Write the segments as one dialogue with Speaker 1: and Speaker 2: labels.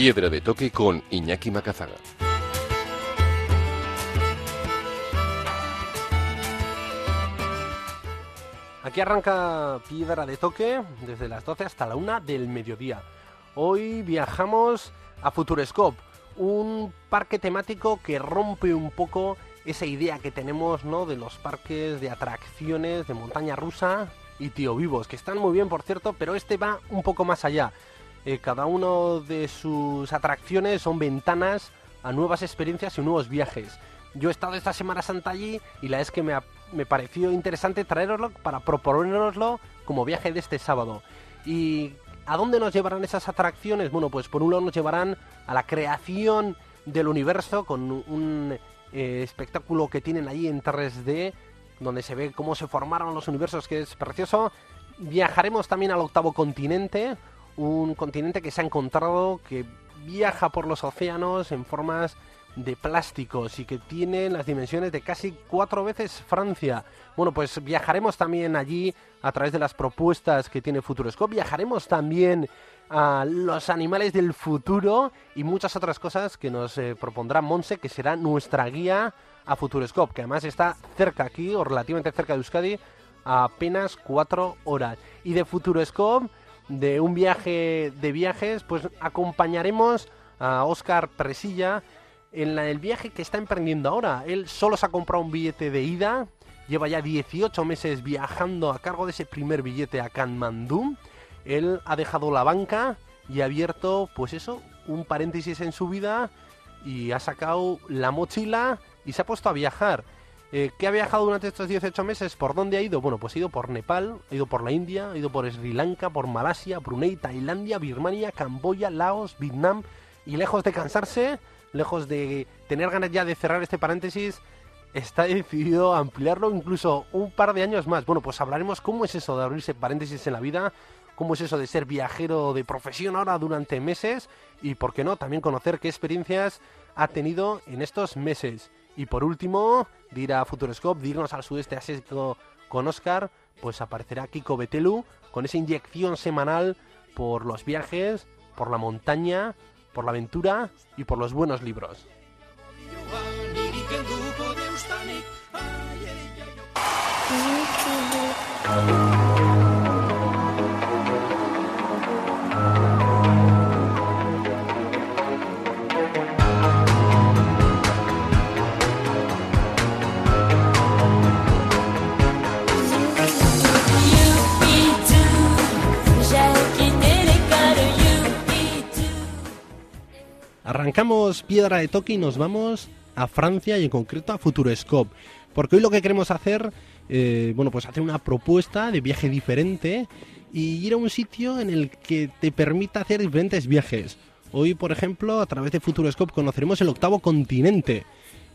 Speaker 1: Piedra de toque con Iñaki Macazaga.
Speaker 2: Aquí arranca Piedra de Toque desde las 12 hasta la 1 del mediodía. Hoy viajamos a Futurescope, un parque temático que rompe un poco esa idea que tenemos ¿no? de los parques de atracciones de montaña rusa y tío vivos, que están muy bien por cierto, pero este va un poco más allá. Eh, cada uno de sus atracciones son ventanas a nuevas experiencias y nuevos viajes. Yo he estado esta Semana Santa allí y la es que me, me pareció interesante traeroslo para proponeroslo como viaje de este sábado. ¿Y a dónde nos llevarán esas atracciones? Bueno, pues por un lado nos llevarán a la creación del universo con un eh, espectáculo que tienen allí en 3D, donde se ve cómo se formaron los universos, que es precioso. Viajaremos también al octavo continente, un continente que se ha encontrado que viaja por los océanos en formas de plásticos y que tiene las dimensiones de casi cuatro veces Francia. Bueno, pues viajaremos también allí a través de las propuestas que tiene Futuroscope. Viajaremos también a los animales del futuro y muchas otras cosas que nos eh, propondrá Monse, que será nuestra guía a Futuroscope, que además está cerca aquí, o relativamente cerca de Euskadi, a apenas cuatro horas. Y de Futuroscope, de un viaje de viajes, pues acompañaremos a Oscar Presilla en el viaje que está emprendiendo ahora. Él solo se ha comprado un billete de ida, lleva ya 18 meses viajando a cargo de ese primer billete a Kanmandú. Él ha dejado la banca y ha abierto, pues eso, un paréntesis en su vida y ha sacado la mochila y se ha puesto a viajar. Eh, ¿Qué ha viajado durante estos 18 meses? ¿Por dónde ha ido? Bueno, pues ha ido por Nepal, ha ido por la India, ha ido por Sri Lanka, por Malasia, Brunei, Tailandia, Birmania, Camboya, Laos, Vietnam. Y lejos de cansarse, lejos de tener ganas ya de cerrar este paréntesis, está decidido a ampliarlo incluso un par de años más. Bueno, pues hablaremos cómo es eso de abrirse paréntesis en la vida, cómo es eso de ser viajero de profesión ahora durante meses y, por qué no, también conocer qué experiencias ha tenido en estos meses. Y por último, de ir a Futuroscope, de irnos al sudeste asiático con Oscar, pues aparecerá Kiko Betelu con esa inyección semanal por los viajes, por la montaña, por la aventura y por los buenos libros. Arrancamos piedra de toque y nos vamos a Francia y en concreto a Futuroscope. Porque hoy lo que queremos hacer, eh, bueno, pues hacer una propuesta de viaje diferente y ir a un sitio en el que te permita hacer diferentes viajes. Hoy, por ejemplo, a través de Futuroscope conoceremos el octavo continente.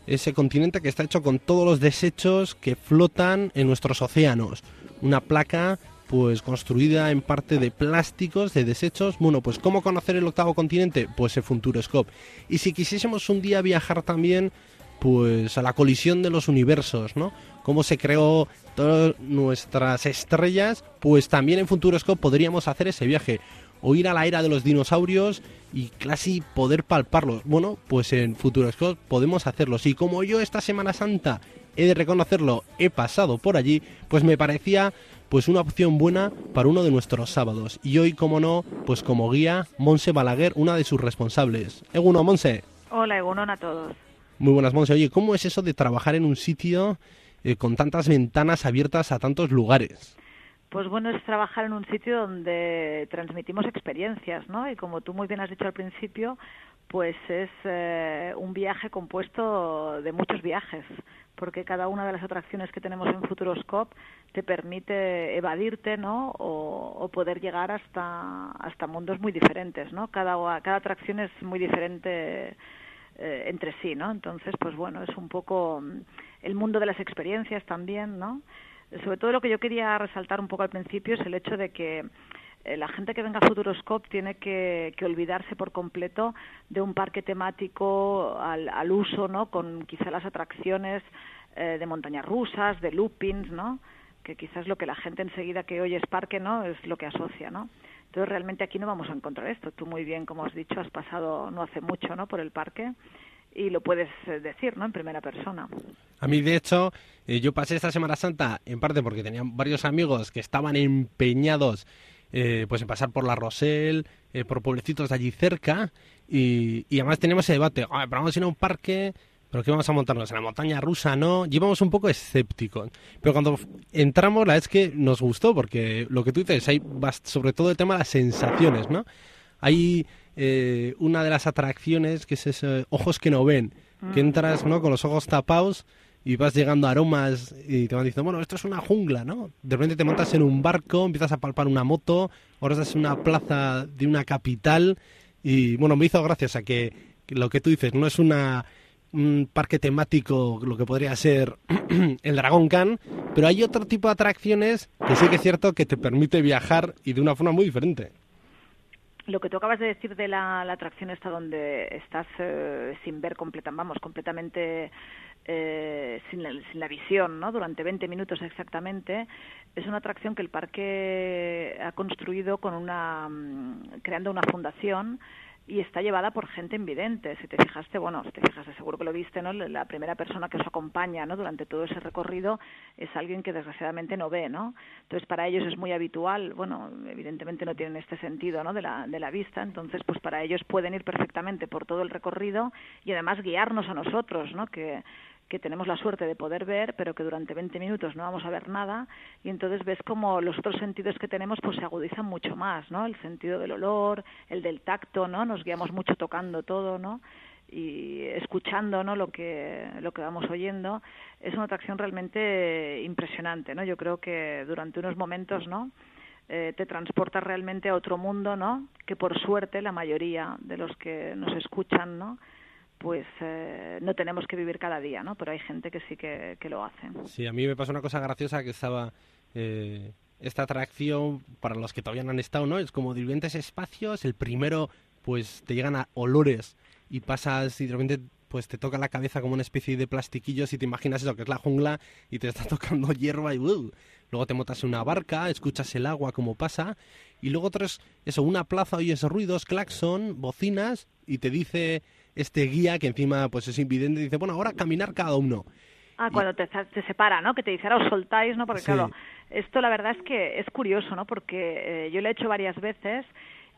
Speaker 2: Ese continente que está hecho con todos los desechos que flotan en nuestros océanos. Una placa pues construida en parte de plásticos, de desechos. Bueno, pues ¿cómo conocer el octavo continente? Pues el Futuroscope. Y si quisiésemos un día viajar también pues a la colisión de los universos, ¿no? Cómo se creó todas nuestras estrellas, pues también en Futuroscope podríamos hacer ese viaje o ir a la era de los dinosaurios y casi poder palparlos. Bueno, pues en Futuroscope podemos hacerlos. Y como yo esta Semana Santa he de reconocerlo, he pasado por allí, pues me parecía pues una opción buena para uno de nuestros sábados. Y hoy, como no, pues como guía, Monse Balaguer, una de sus responsables. Eguno, Monse.
Speaker 3: Hola, Egunon a todos.
Speaker 2: Muy buenas, Monse. Oye, ¿cómo es eso de trabajar en un sitio eh, con tantas ventanas abiertas a tantos lugares?
Speaker 3: Pues bueno, es trabajar en un sitio donde transmitimos experiencias, ¿no? Y como tú muy bien has dicho al principio, pues es eh, un viaje compuesto de muchos viajes, porque cada una de las atracciones que tenemos en Futuroscope te permite evadirte, ¿no? O, poder llegar hasta hasta mundos muy diferentes, ¿no? Cada cada atracción es muy diferente eh, entre sí, ¿no? Entonces, pues bueno, es un poco mm, el mundo de las experiencias también, ¿no? Sobre todo lo que yo quería resaltar un poco al principio es el hecho de que la gente que venga a Futuroscope tiene que, olvidarse por completo de un parque temático al, uso, ¿no? Con quizá las atracciones eh, de montañas rusas, de loopings, ¿no? Que quizás lo que la gente enseguida que oye es parque, ¿no? Es lo que asocia, ¿no? Entonces realmente aquí no vamos a encontrar esto. Tú muy bien, como has dicho, has pasado no hace mucho, ¿no? Por el parque y lo puedes eh, decir, ¿no? En primera persona.
Speaker 2: A mí, de hecho, yo pasé esta Semana Santa en parte porque tenía varios amigos que estaban empeñados eh, pues en pasar por la Rosel, eh, por pueblecitos de allí cerca, y, además tenemos ese debate, pero vamos a ir a un parque, pero ¿qué vamos a montarnos? ¿En la montaña rusa? No, llevamos un poco escépticos. Pero cuando entramos, la es que nos gustó, porque lo que tú dices, hay sobre todo el tema de las sensaciones, ¿no? Hay eh, una de las atracciones que es ese ojos que no ven, que mm. entras, ¿no? Con los ojos tapados y vas llegando a aromas y te van diciendo, bueno, esto es una jungla, ¿no? De repente te montas en un barco, empiezas a palpar una moto, ahora estás en una plaza de una capital y, bueno, me hizo gracia, o que, lo que tú dices no es una un parque temático, lo que podría ser el Dragon Khan, pero hay otro tipo de atracciones que sí que es cierto que te permite viajar y de una forma muy diferente
Speaker 3: lo que tú acabas de decir de la, atracción está donde estás eh, sin ver completamente, vamos, completamente eh, sin, la, sin, la, visión, ¿no? Durante 20 minutos exactamente. Es una atracción que el parque ha construido con una, mm, creando una fundación y está llevada por gente invidente. Si te fijaste, bueno, si te fijaste, seguro que lo viste, ¿no? La primera persona que os acompaña, ¿no? Durante todo ese recorrido es alguien que desgraciadamente no ve, ¿no? Entonces para ellos es muy habitual, bueno, evidentemente no tienen este sentido, ¿no? De la, de la vista, entonces pues para ellos pueden ir perfectamente por todo el recorrido y además guiarnos a nosotros, ¿no? Que que tenemos la suerte de poder ver, pero que durante 20 minutos no vamos a ver nada y entonces ves como los otros sentidos que tenemos pues se agudizan mucho más, ¿no? El sentido del olor, el del tacto, ¿no? Nos guiamos mucho tocando todo, ¿no? y escuchando ¿no? lo que lo que vamos oyendo es una atracción realmente impresionante no yo creo que durante unos momentos no eh, te transporta realmente a otro mundo no que por suerte la mayoría de los que nos escuchan no pues eh, no tenemos que vivir cada día, ¿no? Pero hay gente que sí que, lo hace.
Speaker 2: Sí, a mí me pasó una cosa graciosa que estaba... Eh, esta atracción, para los que todavía no han estado, ¿no? Es como diferentes espacios, el primero, pues te llegan a olores y pasas y de repente pues te toca la cabeza como una especie de plastiquillos y te imaginas eso que es la jungla y te está tocando hierba y uh, luego te montas en una barca, escuchas el agua como pasa y luego traes eso, una plaza, oyes ruidos, claxon, bocinas y te dice este guía que encima pues es invidente dice, bueno, ahora caminar cada uno.
Speaker 3: Ah, cuando te, te, separa, ¿no? Que te dice, ahora os soltáis, ¿no? Porque claro, esto la verdad es que es curioso, ¿no? Porque eh, yo lo he hecho varias veces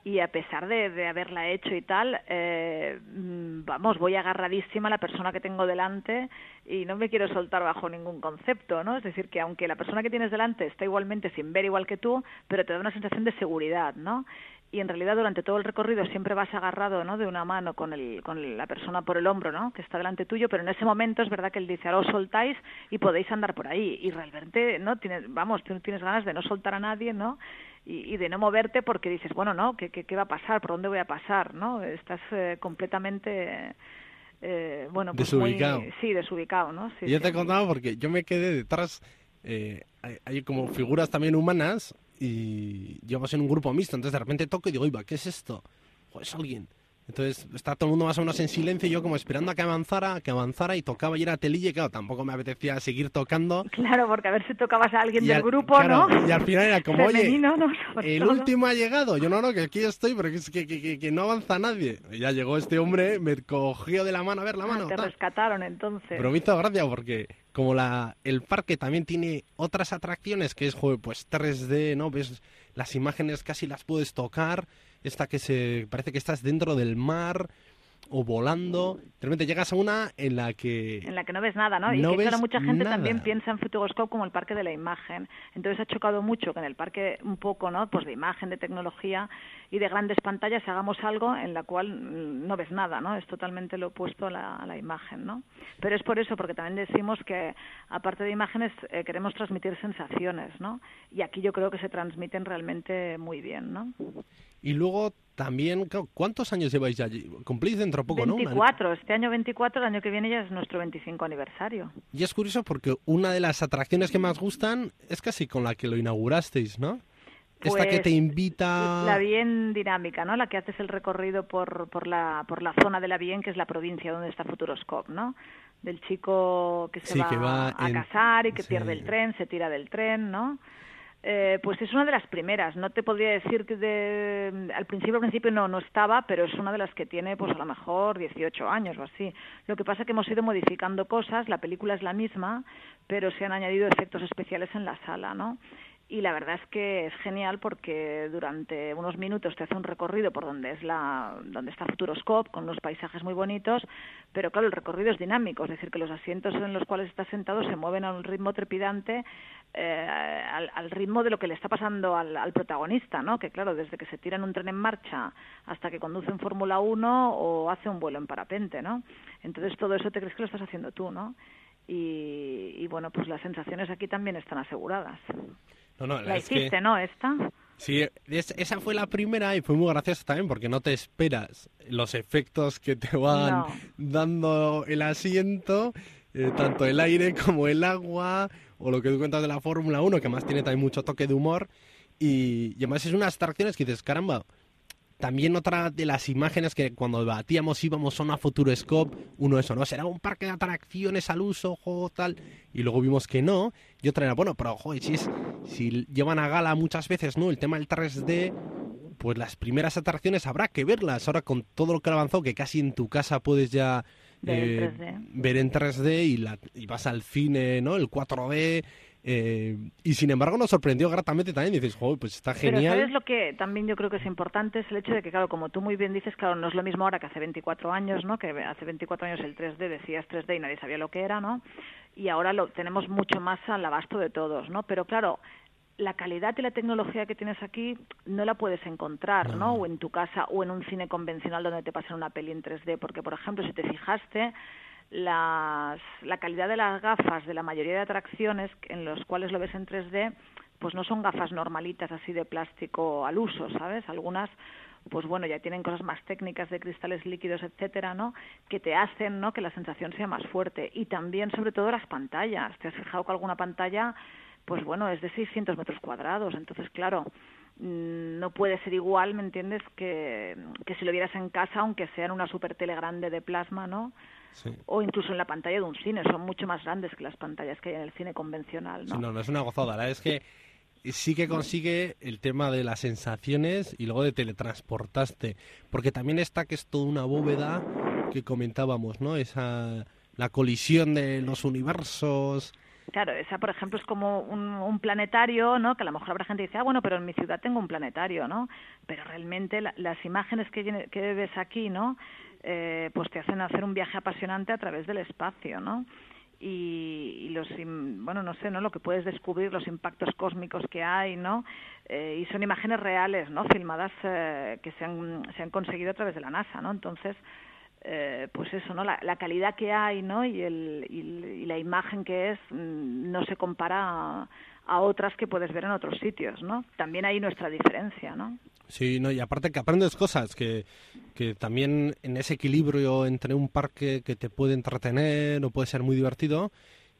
Speaker 3: y a pesar de, de haberla hecho y tal, eh, vamos, voy agarradísima a la persona que tengo delante y no me quiero soltar bajo ningún concepto, ¿no? Es decir, que aunque la persona que tienes delante está igualmente sin ver igual que tú, pero te da una sensación de seguridad, ¿no? Y en realidad durante todo el recorrido siempre vas agarrado ¿no? de una mano con, el, con la persona por el hombro ¿no? que está delante tuyo, pero en ese momento es verdad que él dice, ahora os soltáis y podéis andar por ahí. Y realmente, ¿no? Tienes, vamos, tú tienes ganas de no soltar a nadie, ¿no? Y, de no moverte porque dices, bueno, ¿no? ¿Qué, qué, va a pasar? ¿Por dónde voy a pasar? ¿no? Estás eh, completamente... Eh, bueno, pues
Speaker 2: desubicado.
Speaker 3: sí, desubicado, ¿no? Sí,
Speaker 2: yo te he contado porque yo me quedé detrás, eh, hay, como figuras también humanas y llevamos en un grupo mixto, entonces de repente toco y digo, iba, ¿qué es esto? Pues alguien. Entonces está todo el mundo más o menos en silencio y yo como esperando a que avanzara, que avanzara y tocaba y era telilla y claro, tampoco me apetecía seguir tocando.
Speaker 3: Claro, porque a ver si tocabas a alguien del grupo, ¿no?
Speaker 2: Y al final era como, oye, el último ha llegado. Yo no, no, que aquí estoy, pero que, que, que, no avanza nadie. Y ya llegó este hombre, me cogió de la mano, a ver la ah, mano.
Speaker 3: te rescataron entonces.
Speaker 2: Pero me hizo gracia porque como la, el parque también tiene otras atracciones que es pues 3D, ¿no? Ves las imágenes casi las puedes tocar esta que se parece que estás dentro del mar. O volando. De repente llegas a una en la que...
Speaker 3: En la que no ves nada, ¿no? y que claro, mucha gente también piensa en Futuroscope como el parque de la imagen. Entonces ha chocado mucho que en el parque un poco, ¿no? Pues de imagen, de tecnología y de grandes pantallas hagamos algo en la cual no ves nada, ¿no? Es totalmente lo opuesto a la, imagen, ¿no? Pero es por eso, porque también decimos que aparte de imágenes eh, queremos transmitir sensaciones, ¿no? Y aquí yo creo que se transmiten realmente muy bien, ¿no?
Speaker 2: Y luego también, ¿cuántos años lleváis ya? Cumplís dentro de poco,
Speaker 3: 24, este año 24, el año que viene ya es nuestro 25 aniversario.
Speaker 2: Y es curioso porque una de las atracciones que más gustan es casi con la que lo inaugurasteis, ¿no? Esta que te
Speaker 3: pues,
Speaker 2: invita...
Speaker 3: La bien dinámica, ¿no? La que haces el recorrido por, por, la, por la zona de la Bien, que es la provincia donde está Futuroscope, ¿no? Del chico que se va, a casar y que pierde el tren, se tira del tren, ¿no? Eh, pues es una de las primeras. No te podría decir que de, al principio, al principio no, no estaba, pero es una de las que tiene, pues a lo mejor 18 años o así. Lo que pasa es que hemos ido modificando cosas. La película es la misma, pero se han añadido efectos especiales en la sala, ¿no? Y la verdad es que es genial porque durante unos minutos te hace un recorrido por donde es la donde está Futuroscope con unos paisajes muy bonitos pero claro el recorrido es dinámico es decir que los asientos en los cuales estás sentado se mueven a un ritmo trepidante eh, al, ritmo de lo que le está pasando al, al, protagonista no que claro desde que se tira en un tren en marcha hasta que conduce en Fórmula 1 o hace un vuelo en parapente no entonces todo eso te crees que lo estás haciendo tú no y, y bueno pues las sensaciones aquí también están aseguradas
Speaker 2: no, no,
Speaker 3: la hiciste, ¿no? Esta.
Speaker 2: Sí, esa fue la primera y fue muy graciosa también porque no te esperas los efectos que te van dando el asiento, eh, tanto el aire como el agua, o lo que tú cuentas de la Fórmula 1, que más tiene también mucho toque de humor. Y, y además es unas atracciones que dices, caramba, también otra de las imágenes que cuando debatíamos íbamos a una Futuroscope, uno eso, ¿no? ¿Será un parque de atracciones al uso, juego tal? Y luego vimos que no. Y otra era, bueno, pero joder, si, es, si llevan a gala muchas veces, ¿no? El tema del 3D, pues las primeras atracciones habrá que verlas. Ahora con todo lo que ha avanzado, que casi en tu casa puedes ya
Speaker 3: ver,
Speaker 2: en 3D eh, y, la, y vas al cine, ¿no? El 4D eh, y sin embargo nos sorprendió gratamente también. Dices, joder, pues está genial. Pero
Speaker 3: ¿sabes lo que también yo creo que es importante? Es el hecho de que, claro, como tú muy bien dices, claro, no es lo mismo ahora que hace 24 años, ¿no? Que hace 24 años el 3D decías 3D y nadie sabía lo que era, ¿no? Y ahora lo tenemos mucho más al abasto de todos, ¿no? Pero claro, la calidad y la tecnología que tienes aquí no la puedes encontrar, ¿no? O en tu casa o en un cine convencional donde te pasan una peli en 3D, porque por ejemplo, si te fijaste, las, la calidad de las gafas de la mayoría de atracciones en los cuales lo ves en 3D, pues no son gafas normalitas así de plástico al uso, ¿sabes? Algunas pues bueno, ya tienen cosas más técnicas de cristales líquidos, etcétera, ¿no? Que te hacen, ¿no? Que la sensación sea más fuerte. Y también, sobre todo, las pantallas. ¿Te has fijado que alguna pantalla, pues bueno, es de 600 metros cuadrados? Entonces, claro, mm, no puede ser igual, ¿me entiendes? Que, que si lo vieras en casa, aunque sea en una super tele grande de plasma, ¿no? O incluso en la pantalla de un cine. Son mucho más grandes que las pantallas que hay en el cine convencional. ¿no?
Speaker 2: no, no es una gozada. La es que sí que consigue el tema de las sensaciones y luego de teletransportaste. Porque también está que es toda una bóveda que comentábamos, ¿no? Esa, la colisión de los universos.
Speaker 3: Claro, esa, por ejemplo, es como un, planetario, ¿no? Que a lo mejor habrá gente que dice, ah, bueno, pero en mi ciudad tengo un planetario, ¿no? Pero realmente las imágenes que, que ves aquí, ¿no? Eh, pues te hacen hacer un viaje apasionante a través del espacio, ¿no? Y, los bueno no sé no lo que puedes descubrir los impactos cósmicos que hay no eh, y son imágenes reales no filmadas eh, que se han, se han conseguido a través de la NASA no entonces pues eso no la, calidad que hay no y, el, y, la imagen que es mm, no se compara a otras que puedes ver en otros sitios, ¿no? También hay nuestra diferencia, ¿no?
Speaker 2: Sí, no, y aparte que aprendes cosas, que, que también en ese equilibrio entre un parque que te puede entretener o puede ser muy divertido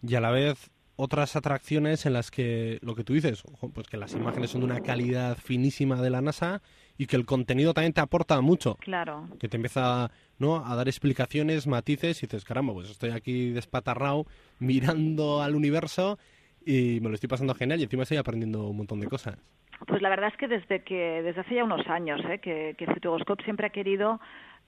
Speaker 2: y a la vez otras atracciones en las que lo que tú dices, pues que las imágenes son de una calidad finísima de la NASA y que el contenido también te aporta mucho.
Speaker 3: Claro.
Speaker 2: Que te empieza ¿no? a dar explicaciones, matices y dices, caramba, pues estoy aquí despatarrado mirando al universo y me lo estoy pasando genial y encima estoy aprendiendo un montón de cosas.
Speaker 3: Pues la verdad es que desde que desde hace ya unos años ¿eh? que, que siempre ha querido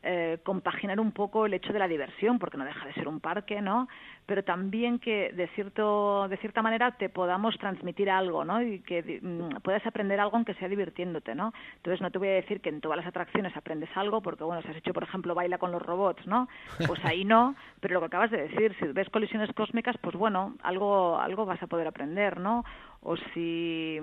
Speaker 3: eh, compaginar un poco el hecho de la diversión, porque no deja de ser un parque, ¿no? Pero también que de cierto de cierta manera te podamos transmitir algo, ¿no? Y que mm, puedas aprender algo aunque sea divirtiéndote, ¿no? Entonces no te voy a decir que en todas las atracciones aprendes algo, porque bueno, si has hecho por ejemplo baila con los robots, ¿no? Pues ahí no, pero lo que acabas de decir, si ves colisiones cósmicas, pues bueno, algo algo vas a poder aprender, ¿no? o si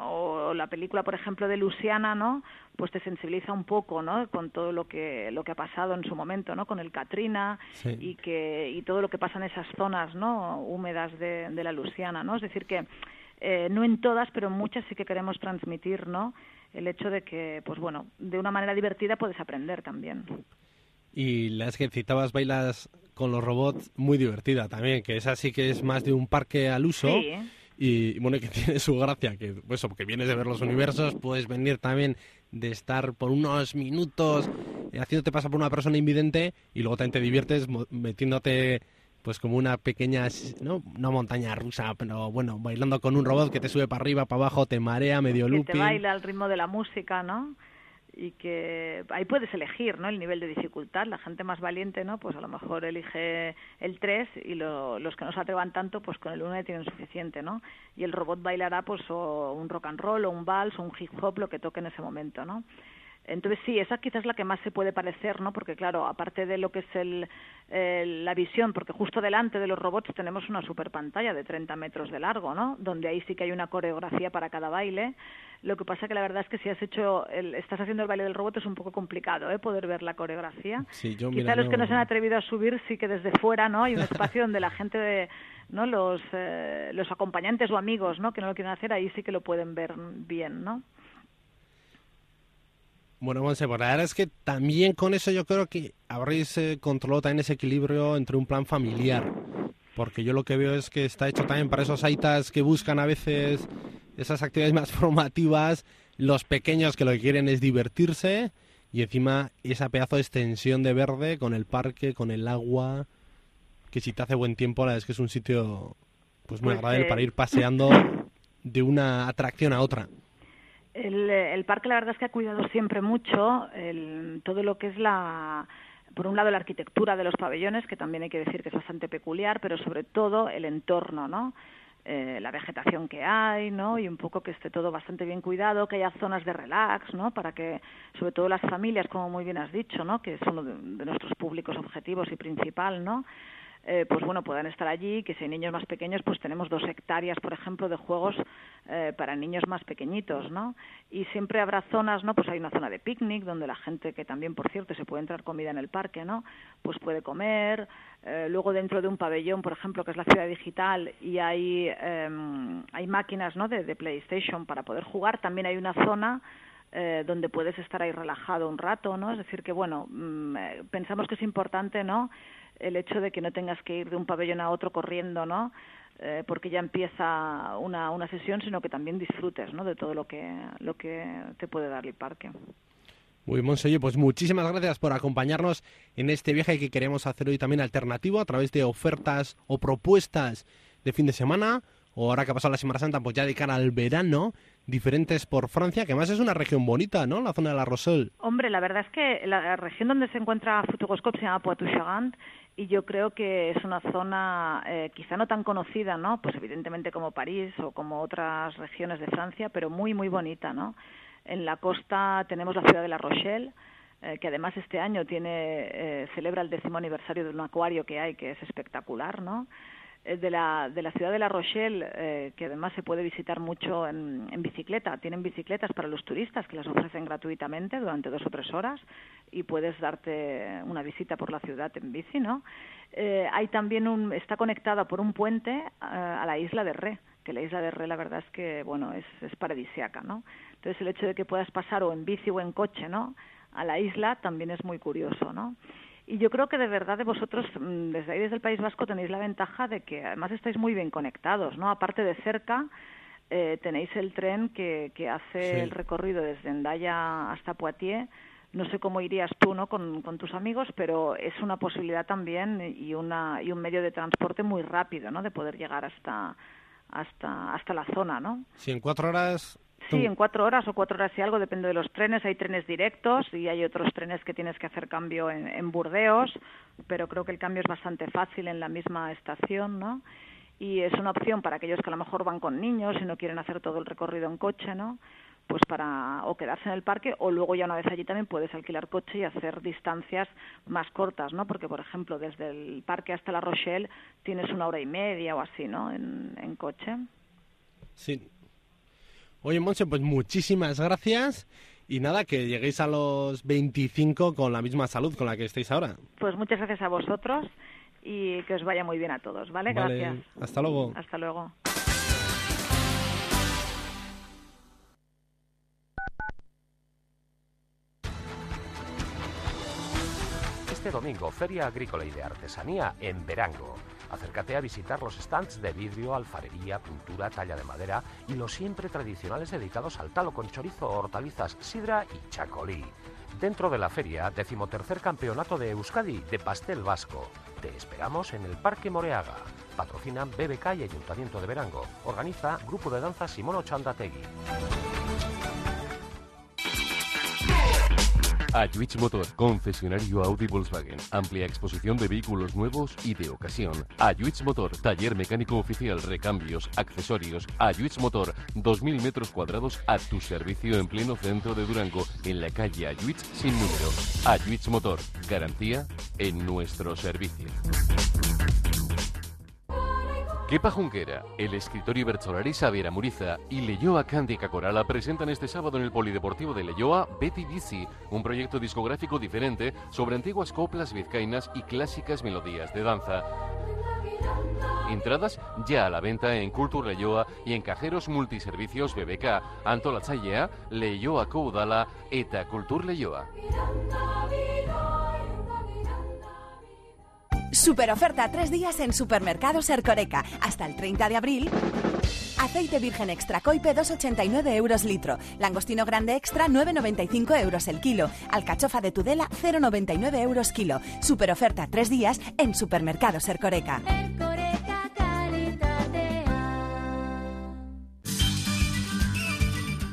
Speaker 3: o la película por ejemplo de Luciana no pues te sensibiliza un poco no con todo lo que lo que ha pasado en su momento no con el Katrina y que y todo lo que pasa en esas zonas no húmedas de, de la Luciana no es decir que eh, no en todas pero en muchas sí que queremos transmitir no el hecho de que pues bueno de una manera divertida puedes aprender también.
Speaker 2: Y las que citabas bailas con los robots muy divertida también que esa sí que es más de un parque al uso.
Speaker 3: Sí.
Speaker 2: Y bueno, que tiene su gracia, que pues, porque vienes de ver los universos, puedes venir también de estar por unos minutos eh, haciéndote pasar por una persona invidente y luego también te diviertes metiéndote pues como una pequeña, ¿no? Una montaña rusa, pero bueno, bailando con un robot que te sube para arriba, para abajo, te marea, medio looping.
Speaker 3: Que te baila al ritmo de la música, ¿no? y que ahí puedes elegir ¿no? el nivel de dificultad. La gente más valiente, ¿no? pues a lo mejor elige el 3 y los que no se atrevan tanto, pues con el 1 ya tienen suficiente. ¿no? Y el robot bailará pues o un rock and roll o un vals o un hip hop, lo que toque en ese momento. ¿no? Entonces sí, esa quizás es la que más se puede parecer, ¿no? Porque claro, aparte de lo que es el, la visión, porque justo delante de los robots tenemos una super pantalla de 30 metros de largo, ¿no? Donde ahí sí que hay una coreografía para cada baile. Lo que pasa que la verdad es que si has hecho, el, estás haciendo el baile del robot es un poco complicado, ¿eh? Poder ver la coreografía.
Speaker 2: Sí, yo,
Speaker 3: Quizá los que no se han atrevido a subir sí que desde fuera, ¿no? Hay un espacio donde la gente de, ¿no? Los, eh, los acompañantes o amigos, ¿no? Que no lo quieren hacer, ahí sí que lo pueden ver bien, ¿no?
Speaker 2: Bueno, Monse, pues la verdad es que también con eso yo creo que habréis eh, controlado también ese equilibrio entre un plan familiar. Porque yo lo que veo es que está hecho también para esos aitas que buscan a veces esas actividades más formativas, los pequeños que lo que quieren es divertirse y encima esa pedazo de extensión de verde con el parque, con el agua, que si te hace buen tiempo, la verdad es que es un sitio pues muy pues, agradable para ir paseando de una atracción a otra.
Speaker 3: El, parque la verdad es que ha cuidado siempre mucho todo lo que es la por un lado la arquitectura de los pabellones que también hay que decir que es bastante peculiar pero sobre todo el entorno no eh, la vegetación que hay, ¿no? Y un poco que esté todo bastante bien cuidado, que haya zonas de relax, ¿no? Para que, sobre todo las familias, como muy bien has dicho, ¿no? Que es uno de nuestros públicos objetivos y principal, ¿no? Eh, pues bueno, puedan estar allí, que si hay niños más pequeños, pues tenemos dos hectáreas, por ejemplo, de juegos eh, para niños más pequeñitos, ¿no? Y siempre habrá zonas, ¿no? Pues hay una zona de picnic donde la gente, que también, por cierto, se puede entrar comida en el parque, ¿no? Pues puede comer. Eh, luego dentro de un pabellón, por ejemplo, que es la ciudad digital y hay, em, hay máquinas, ¿no? De, PlayStation para poder jugar. También hay una zona donde puedes estar ahí relajado un rato, ¿no? Es decir, que bueno, mm, pensamos que es importante, ¿no? El hecho de que no tengas que ir de un pabellón a otro corriendo, ¿no? Eh, porque ya empieza una, una sesión, sino que también disfrutes, ¿no? De todo lo que, lo que te puede dar el parque.
Speaker 2: Muy bien, pues muchísimas gracias por acompañarnos en este viaje que queremos hacer hoy también alternativo a través de ofertas o propuestas de fin de semana o ahora que ha pasado la Semana Santa, pues ya de cara al verano, diferentes por Francia, que además es una región bonita, ¿no? La zona de la Roselle.
Speaker 3: Hombre, la verdad es que la región donde se encuentra Futuroscope se llama Poitou-Charentes y yo creo que es una zona eh, quizá no tan conocida, ¿no? Pues evidentemente como París o como otras regiones de Francia, pero muy muy bonita, ¿no? En la costa tenemos la ciudad de La Rochelle, eh, que además este año tiene eh, celebra el décimo aniversario de un acuario que hay que es espectacular, ¿no? Eh, de la, de la ciudad de La Rochelle, eh, que además se puede visitar mucho en, en, bicicleta. Tienen bicicletas para los turistas que las ofrecen gratuitamente durante dos o tres horas y puedes darte una visita por la ciudad en bici, ¿no? Eh, hay también un, está conectada por un puente a la isla de Ré, que la isla de Ré la verdad es que, bueno, es, es paradisiaca, ¿no? Entonces el hecho de que puedas pasar o en bici o en coche, ¿no? A la isla también es muy curioso, ¿no? Y yo creo que de verdad de vosotros, mm, desde ahí, desde el País Vasco, tenéis la ventaja de que además estáis muy bien conectados, ¿no? Aparte de cerca, eh, tenéis el tren que, que hace el recorrido desde Endaya hasta Poitiers. No sé cómo irías tú, ¿no? Con, con, tus amigos, pero es una posibilidad también y, una, y un medio de transporte muy rápido, ¿no? De poder llegar hasta, hasta, hasta la zona, ¿no?
Speaker 2: Sí, en cuatro horas
Speaker 3: Sí, en cuatro horas o cuatro horas y algo, depende de los trenes. Hay trenes directos y hay otros trenes que tienes que hacer cambio en, en Burdeos, pero creo que el cambio es bastante fácil en la misma estación, ¿no? Y es una opción para aquellos que a lo mejor van con niños y no quieren hacer todo el recorrido en coche, ¿no? pues para o quedarse en el parque o luego ya una vez allí también puedes alquilar coche y hacer distancias más cortas, ¿no? Porque por ejemplo desde el parque hasta La Rochelle tienes una hora y media o así, ¿no? En, en coche.
Speaker 2: Sí, Oye, Monse, pues muchísimas gracias. Y nada, que lleguéis a los 25 con la misma salud con la que estáis ahora.
Speaker 3: Pues muchas gracias a vosotros y que os vaya muy bien a todos, ¿vale?
Speaker 2: Vale,
Speaker 3: Gracias.
Speaker 2: Hasta luego.
Speaker 3: Hasta luego.
Speaker 4: Este domingo, Feria Agrícola y de Artesanía en Verango. Acércate a visitar los stands de vidrio, alfarería, pintura, talla de madera y los siempre tradicionales dedicados al talo con chorizo, hortalizas, sidra y chacolí. Dentro de la feria, decimotercer campeonato de Euskadi de pastel vasco. Te esperamos en el Parque Moreaga. Patrocinan BBK y Ayuntamiento de Verango. Organiza Grupo de Danza Simón Chandategui.
Speaker 1: Ayuich Motor, concesionario Audi Volkswagen. Amplia exposición de vehículos nuevos y de ocasión. Ayuich Motor, taller mecánico oficial, recambios, accesorios. Ayuich Motor, 2.000 metros cuadrados a tu servicio en pleno centro de Durango, en la calle Ayuich sin número. Ayuich Motor, garantía en nuestro servicio. Kepa Junquera, el escritor Ibertsolari Xavier Muriza y Leyoa Cándica Corala presentan este sábado en el Polideportivo de Leyoa Betty Bici, un proyecto discográfico diferente sobre antiguas coplas vizcaínas y clásicas melodías de danza. Entradas ya a la venta en Cultur Leyoa y en cajeros multiservicios BBK, Antolatzailea, Leyoa Koudala eta Cultur Leyoa.
Speaker 5: Super oferta tres días en Supermercados Ercoreca. Hasta el 30 de abril. Aceite virgen extra coipe 2,89 euros litro. Langostino grande extra 9,95 euros el kilo. Alcachofa de Tudela 0,99 euros kilo. Super oferta tres días en Supermercados Ercoreca.